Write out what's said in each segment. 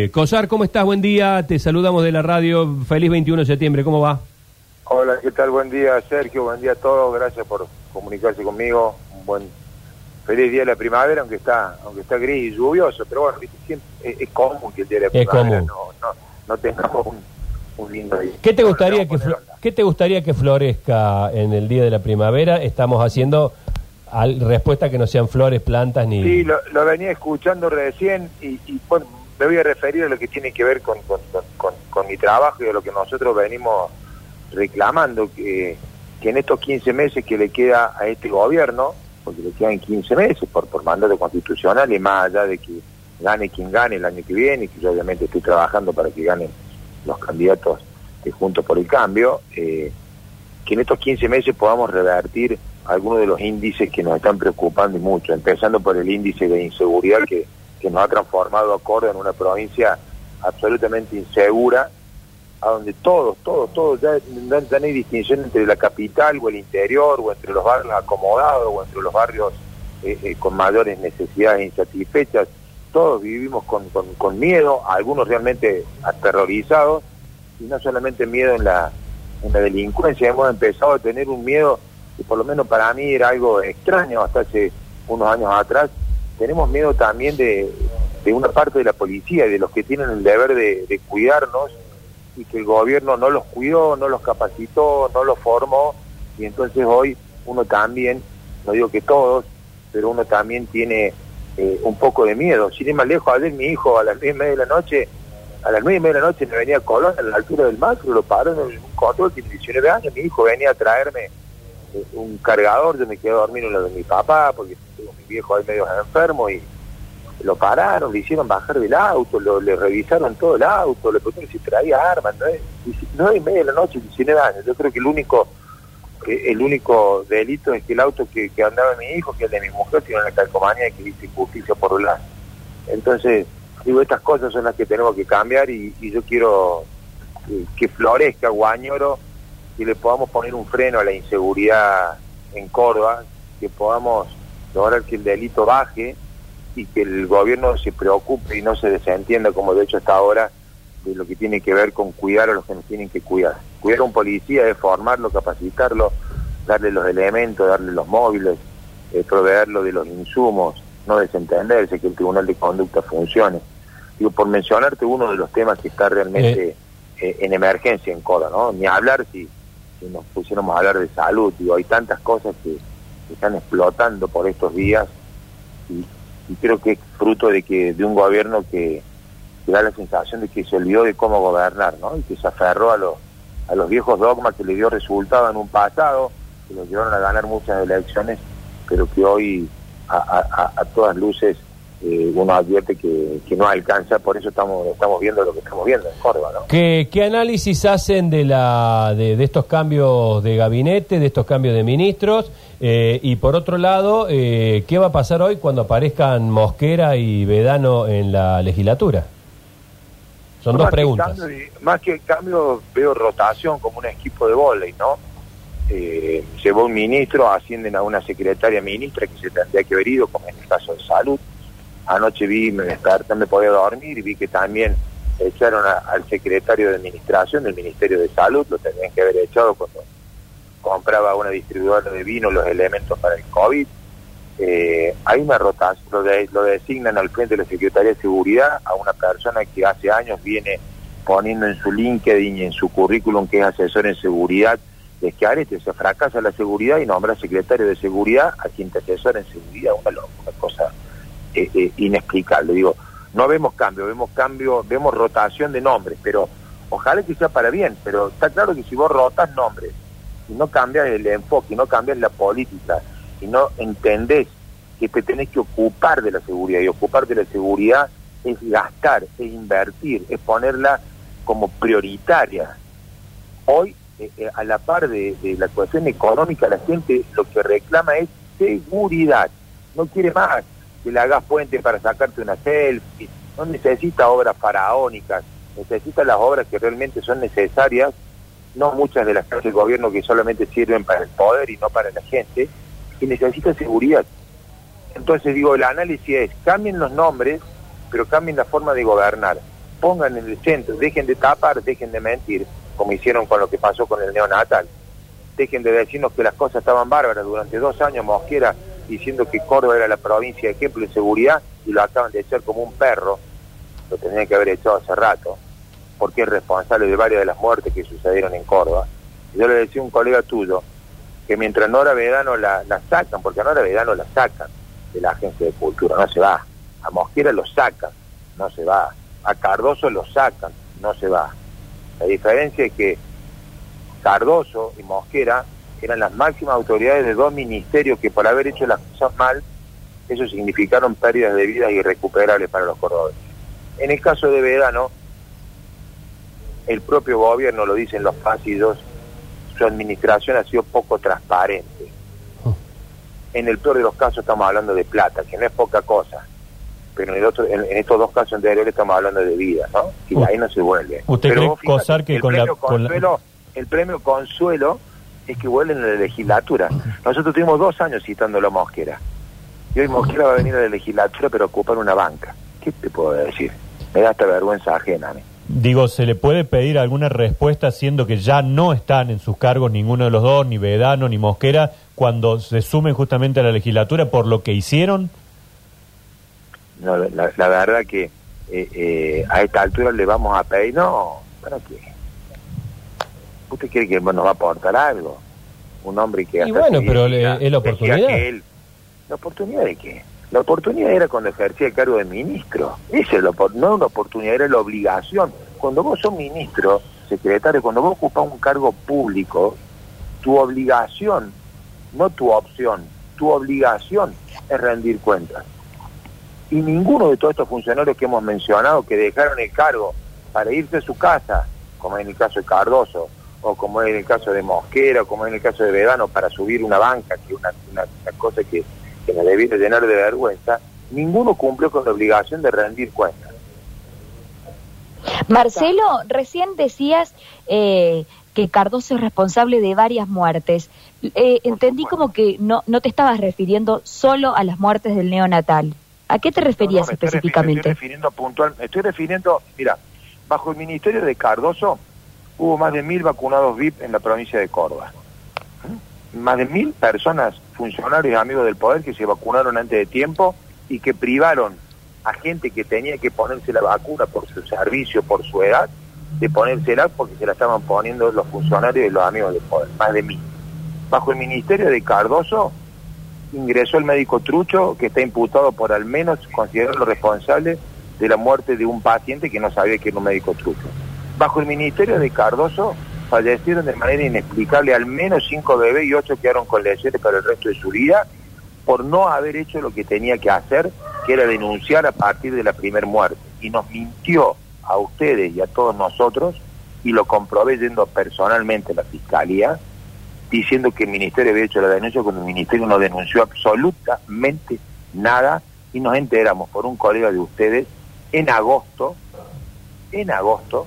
Eh, Cosar, ¿cómo estás? Buen día, te saludamos de la radio. Feliz 21 de septiembre, ¿cómo va? Hola, ¿qué tal? Buen día, Sergio. Buen día a todos. Gracias por comunicarse conmigo. Un buen feliz día de la primavera, aunque está aunque está gris y lluvioso. Pero bueno. Siempre- es, es común que el día de la Es primavera común. no, no, no tengamos un, un lindo día. ¿Qué te gustaría no, que qué te gustaría que florezca en el día de la primavera? Estamos haciendo al- respuesta que no sean flores, plantas ni Sí, lo, lo venía escuchando recién y, y, bueno, me voy a referir a lo que tiene que ver con, mi trabajo y a lo que nosotros venimos reclamando, que, que en estos 15 meses que le queda a este gobierno, porque le quedan 15 meses por, por mandato constitucional y más allá de que gane quien gane el año que viene, y que yo obviamente estoy trabajando para que ganen los candidatos de Juntos por el Cambio, eh, que en estos 15 meses podamos revertir algunos de los índices que nos están preocupando mucho, empezando por el índice de inseguridad que, que nos ha transformado a Córdoba en una provincia absolutamente insegura, a donde todos, todos, todos, ya ya no hay distinción entre la capital o el interior, o entre los barrios acomodados, o entre los barrios eh, eh, con mayores necesidades insatisfechas, todos vivimos con, con, con miedo, algunos realmente aterrorizados, y no solamente miedo en la, en la delincuencia, hemos empezado a tener un miedo que por lo menos para mí era algo extraño hasta hace unos años atrás, tenemos miedo también de, de una parte de la policía y de los que tienen el deber de, cuidarnos y que el gobierno no los cuidó, no los capacitó, no los formó y entonces hoy uno también, no digo que todos, pero uno también tiene eh, un poco de miedo. Sin ir más lejos, ayer mi hijo a las nueve y media de la noche, a las nueve y media de la noche me venía a Colón, a la altura del macro, lo paró en un control, tiene 19 años, mi hijo venía a traerme un cargador, yo me quedé a dormir en lo de mi papá, porque tengo mi viejo ahí medio enfermo y lo pararon, le hicieron bajar del auto, lo, le revisaron todo el auto, le preguntaron si traía armas, nueve, nueve y media de la noche, 19 años. Yo creo que el único el único delito es que el auto que, andaba mi hijo, que el de mi mujer, tiene una calcomanía de que dice injusticia por un lado. Entonces, digo, estas cosas son las que tenemos que cambiar y, y yo quiero que florezca Guañoro, que le podamos poner un freno a la inseguridad en Córdoba, que podamos lograr que el delito baje y que el gobierno se preocupe y no se desentienda como de hecho hasta ahora de lo que tiene que ver con cuidar a los que nos tienen que cuidar. Cuidar a un policía es formarlo, capacitarlo, darle los elementos, darle los móviles, eh, proveerlo de los insumos, no desentenderse, que el Tribunal de Conducta funcione. Digo, por mencionarte uno de los temas que está realmente eh, en emergencia en Córdoba, ¿no? Ni hablar si, si nos pusiéramos a hablar de salud, digo, hay tantas cosas que, están explotando por estos días y, creo que es fruto de que de un gobierno que, da la sensación de que se olvidó de cómo gobernar, ¿no? Y que se aferró a los a los viejos dogmas que le dio resultado en un pasado, que lo llevaron a ganar muchas elecciones, pero que hoy a todas luces eh, uno advierte que, que no alcanza, por eso estamos estamos viendo lo que estamos viendo en Córdoba, ¿no? ¿Qué, qué análisis hacen de, la, de, de estos cambios de gabinete, de estos cambios de ministros? Eh, y por otro lado, eh, ¿qué va a pasar hoy cuando aparezcan Mosquera y Vedano en la legislatura? Son dos que preguntas. cambio más que cambio, veo rotación como un equipo de vóley, ¿no? Eh, se va un ministro, ascienden a una secretaria ministra que se tendría que haber ido, como en el caso de salud. Anoche vi, me desperté, me podía dormir y vi que también echaron al secretario de administración del Ministerio de Salud, lo tendrían que haber echado cuando compraba una distribuidora de vino los elementos para el COVID. Eh, hay una rotación, lo, de- lo designan al frente de la Secretaría de Seguridad a una persona que hace años viene poniendo en su LinkedIn y en su currículum que es asesor en seguridad de Schiaretti, o sea, fracasa la seguridad y nombra secretario de seguridad a quien te asesora en seguridad, una, una cosa inexplicable. Digo, no vemos cambio, vemos cambio, vemos rotación de nombres, pero ojalá que sea para bien, pero está claro que si vos rotas nombres y no cambias el enfoque, y no cambias la política, y no entendés que te tenés que ocupar de la seguridad, y ocupar de la seguridad es gastar, es invertir, es ponerla como prioritaria. Hoy, eh, eh, a la par de, de la cuestión económica, la gente lo que reclama es seguridad, no quiere más que le hagas puente para sacarte una selfie, no necesita obras faraónicas, necesita las obras que realmente son necesarias no muchas de las casas del gobierno que solamente sirven para el poder y no para la gente, y necesita seguridad. Entonces digo, el análisis es, cambien los nombres, pero cambien la forma de gobernar. pongan en el centro, dejen de tapar, dejen de mentir, como hicieron con lo que pasó con el neonatal. Dejen de decirnos que las cosas estaban bárbaras durante dos años Mosquera diciendo que Córdoba era la provincia de ejemplo de seguridad y lo acaban de echar como un perro, lo tenían que haber echado hace rato, porque es responsable de varias de las muertes que sucedieron en Córdoba. Yo le decía a un colega tuyo que mientras Nora Vedano la, la sacan, porque a Nora Vedano la sacan de la agencia de cultura, no se va. A Mosquera lo sacan, no se va. A Cardoso lo sacan, no se va. La diferencia es que Cardoso y Mosquera eran las máximas autoridades de dos ministerios que por haber hecho las cosas mal, eso significaron pérdidas de vidas irrecuperables para los cordobeses. En el caso de Vedano, el propio gobierno, lo dicen los pasillos, su administración ha sido poco transparente. En el peor de los casos estamos hablando de plata, que no es poca cosa, pero en, el otro, en, estos dos casos anteriores estamos hablando de vida, ¿no? Y de ahí no se vuelve. ¿Usted pero cree, vos fíjate, Cosar, que el con la, premio con la- consuelo, el premio consuelo es que vuelven a la legislatura. Nosotros tuvimos dos años citándolo a Mosquera. Y hoy Mosquera va a venir a la legislatura, pero a ocupar una banca. ¿Qué te puedo decir? Me da hasta vergüenza ajena a mí. Digo, ¿se le puede pedir alguna respuesta siendo que ya no están en sus cargos ninguno de los dos, ni Vedano ni Mosquera, cuando se sumen justamente a la legislatura por lo que hicieron? No, la, la verdad que eh, eh, a esta altura le vamos a pedir, no, ¿para qué? ¿Usted cree que nos va a aportar algo? Un hombre que... Y bueno, pero le- es la oportunidad. él- ¿La oportunidad de qué? La oportunidad era cuando ejercía el cargo de ministro. Esa es la, no una oportunidad, era la obligación. Cuando vos sos ministro, secretario, cuando vos ocupás un cargo público, tu obligación, no tu opción, tu obligación es rendir cuentas. Y ninguno de todos estos funcionarios que hemos mencionado que dejaron el cargo para irse a su casa, como en el caso de Cardoso, o como es en el caso de Mosquera, o como es en el caso de Vedano, para subir una banca, que es una, una, una cosa que, que nos debiera llenar de vergüenza, ninguno cumplió con la obligación de rendir cuentas. Marcelo, recién decías eh, que Cardoso es responsable de varias muertes. Eh, entendí como que no, no te estabas refiriendo solo a las muertes del neonatal. ¿A qué te referías No, no, estoy específicamente? Estoy refiriendo puntual, estoy refiriendo, mira, bajo el ministerio de Cardoso hubo más de mil vacunados VIP en la provincia de Córdoba. Más de mil personas, funcionarios y amigos del poder que se vacunaron antes de tiempo y que privaron a gente que tenía que ponerse la vacuna por su servicio, por su edad, de ponérsela porque se la estaban poniendo los funcionarios y los amigos del poder, más de mil. Bajo el ministerio de Cardoso ingresó el médico Trucho, que está imputado por al menos considerarlo responsable de la muerte de un paciente que no sabía que era un médico Trucho. Bajo el ministerio de Cardoso fallecieron de manera inexplicable al menos cinco bebés y ocho quedaron con lesiones para el resto de su vida por no haber hecho lo que tenía que hacer, que era denunciar a partir de la primer muerte. Y nos mintió a ustedes y a todos nosotros, y lo comprobé yendo personalmente a la fiscalía, diciendo que el ministerio había hecho la denuncia cuando el ministerio no denunció absolutamente nada y nos enteramos por un colega de ustedes en agosto, en agosto,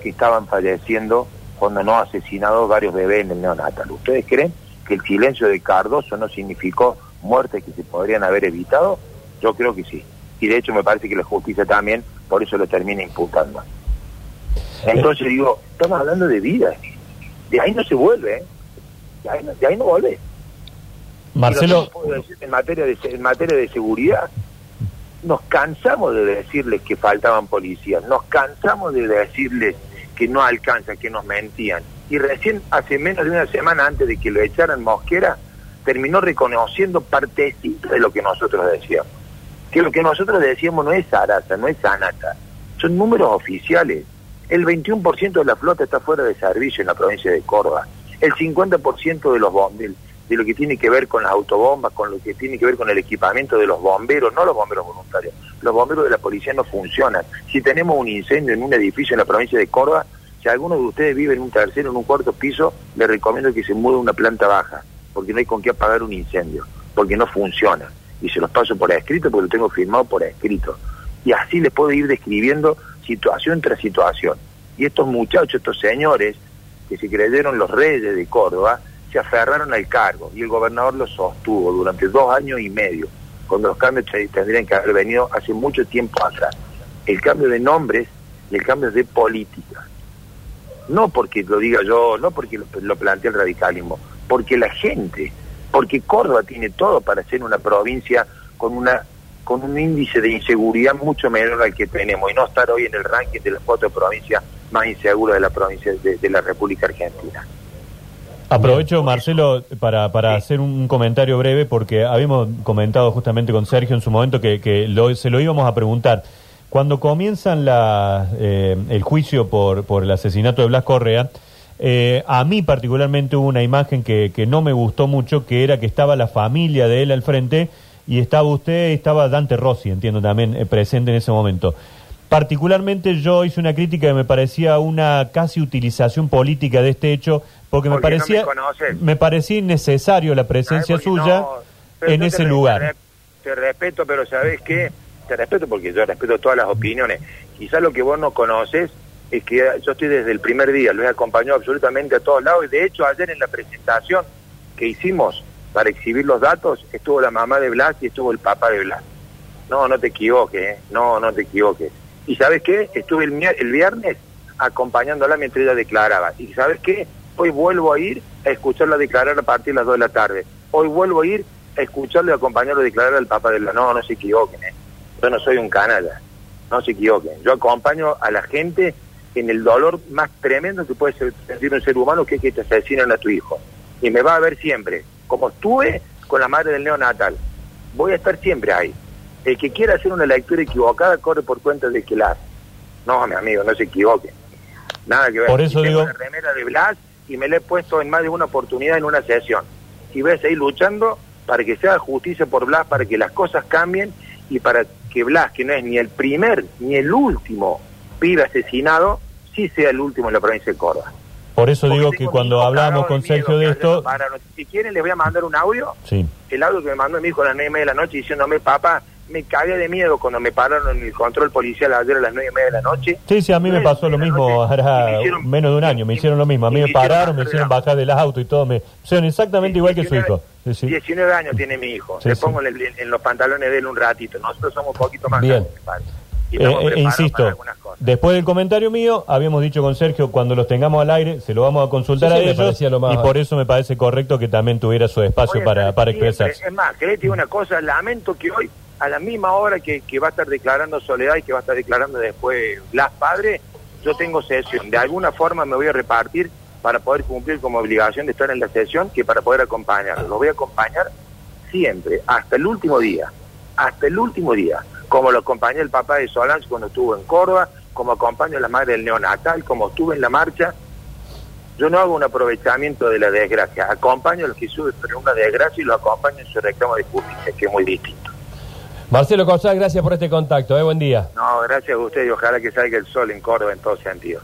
que estaban falleciendo cuando no asesinados varios bebés en el neonatal. ¿Ustedes creen que el silencio de Cardoso no significó muertes que se podrían haber evitado? Yo creo que sí. Y de hecho me parece que la justicia también por eso lo termina imputando. Entonces digo, estamos hablando de vida. De ahí no se vuelve, ¿eh? De ahí no, de ahí no vuelve. Marcelo, puedo decir, en materia de en materia de seguridad nos cansamos de decirles que faltaban policías, nos cansamos de decirles que no alcanza, que nos mentían. Y recién hace menos de una semana antes de que lo echaran Mosquera, terminó reconociendo partecita de lo que nosotros decíamos. Que lo que nosotros decíamos no es Sarasa, no es Sanata, son números oficiales. El 21% de la flota está fuera de servicio en la provincia de Córdoba. El 50% de los bomberos, de lo que tiene que ver con las autobombas, con lo que tiene que ver con el equipamiento de los bomberos, no los bomberos voluntarios, los bomberos de la policía no funcionan. Si tenemos un incendio en un edificio en la provincia de Córdoba, si alguno de ustedes vive en un tercero, en un cuarto piso, le recomiendo que se mude a una planta baja, porque no hay con qué apagar un incendio, porque no funciona. Y se los paso por escrito, porque lo tengo firmado por escrito. Y así les puedo ir describiendo situación tras situación. Y estos muchachos, estos señores, que se creyeron los reyes de Córdoba, se aferraron al cargo y el gobernador lo sostuvo durante dos años y medio, cuando los cambios tendrían que haber venido hace mucho tiempo atrás. El cambio de nombres y el cambio de política. No porque lo diga yo, no porque lo, lo plantee el radicalismo, porque la gente, porque Córdoba tiene todo para ser una provincia con una con un índice de inseguridad mucho menor al que tenemos y no estar hoy en el ranking de las cuatro provincias más inseguras de la provincia de la República Argentina. Aprovecho, Marcelo, para, para Sí. hacer un comentario breve, porque habíamos comentado justamente con Sergio en su momento que, que lo- se lo íbamos a preguntar. Cuando comienzan la, eh, el juicio por, por el asesinato de Blas Correa, eh, a mí particularmente hubo una imagen que, que no me gustó mucho, que era que estaba la familia de él al frente y estaba usted, estaba Dante Rossi, entiendo también, eh, presente en ese momento. Particularmente yo hice una crítica que me parecía una casi utilización política de este hecho, porque, me no parecía me parecía innecesario la presencia suya no, en te ese lugar. Te respeto, pero ¿sabes qué? Te respeto porque yo respeto todas las opiniones. Quizás lo que vos no conoces es que yo estoy desde el primer día, lo he acompañado absolutamente a todos lados y de hecho ayer en la presentación que hicimos para exhibir los datos estuvo la mamá de Blas y estuvo el papá de Blas. No, no te equivoques, ¿eh? no, no te equivoques. ¿Y sabes qué? Estuve el, el viernes acompañándola mientras ella declaraba. ¿Y sabes qué? Hoy vuelvo a ir a escucharla declarar a partir de las 2 de la tarde. Hoy vuelvo a ir a escucharle y acompañarlo a declarar al papá de la... No, no se equivoquen, ¿eh? Yo no soy un canalla. No se equivoquen. Yo acompaño a la gente en el dolor más tremendo que puede sentir un ser humano, que es que te asesinan a tu hijo. Y me va a ver siempre. Como estuve con la madre del neonatal. Voy a estar siempre ahí. El que quiera hacer una lectura equivocada corre por cuenta de que la. No, mi amigo, no se equivoque. Nada que ver. Por eso Y tengo digo- una remera de Blas y me la he puesto en más de una oportunidad en una sesión. Y voy a seguir luchando para que se haga justicia por Blas, para que las cosas cambien y para que Blas, que no es ni el primer ni el último pibe asesinado, sí sea el último en la provincia de Córdoba. Por eso Porque digo tengo que cuando hablamos con Sergio de esto, pararon. Si quieren les voy a mandar un audio sí. el audio que me mandó mi hijo a las nueve y media de la noche diciéndome, papá, me cagué de miedo cuando me pararon en el control policial ayer a las nueve y media de la noche. Sí, sí, a mí me pasó lo mismo hicieron- menos de un año, me hicieron lo mismo. A mí me pararon, me bajar hicieron bajar del auto y todo, me hicieron exactamente igual que su 19 hijo. Sí, sí. 19 años tiene mi hijo. Sí, Le sí. pongo en, el- en los pantalones de él un ratito. Nosotros somos un poquito más Bien. grandes, padre. Y Eh, eh, insisto, después del comentario mío, habíamos dicho con Sergio, cuando los tengamos al aire, se lo vamos a consultar Sí, sí, a ellos, parecía lo más- y por eso me parece correcto que también tuviera su espacio para, para expresarse. Es más, querés digo una cosa, lamento que hoy, a la misma hora que, va a estar declarando Soledad y que va a estar declarando después Blas Padre, yo tengo sesión. De alguna forma me voy a repartir para poder cumplir como obligación de estar en la sesión que para poder acompañarlo. Lo voy a acompañar siempre, hasta el último día, hasta el último día, como lo acompañé el papá de Solange cuando estuvo en Córdoba, como acompaño a la madre del neonatal, como estuve en la marcha. Yo no hago un aprovechamiento de la desgracia, acompaño a los que sufren una desgracia y los acompaño en su reclamo de justicia, que es muy distinto. Marcelo Cosal, gracias por este contacto. ¿eh? Buen día. No, gracias a usted y ojalá que salga el sol en Córdoba en todo sentido.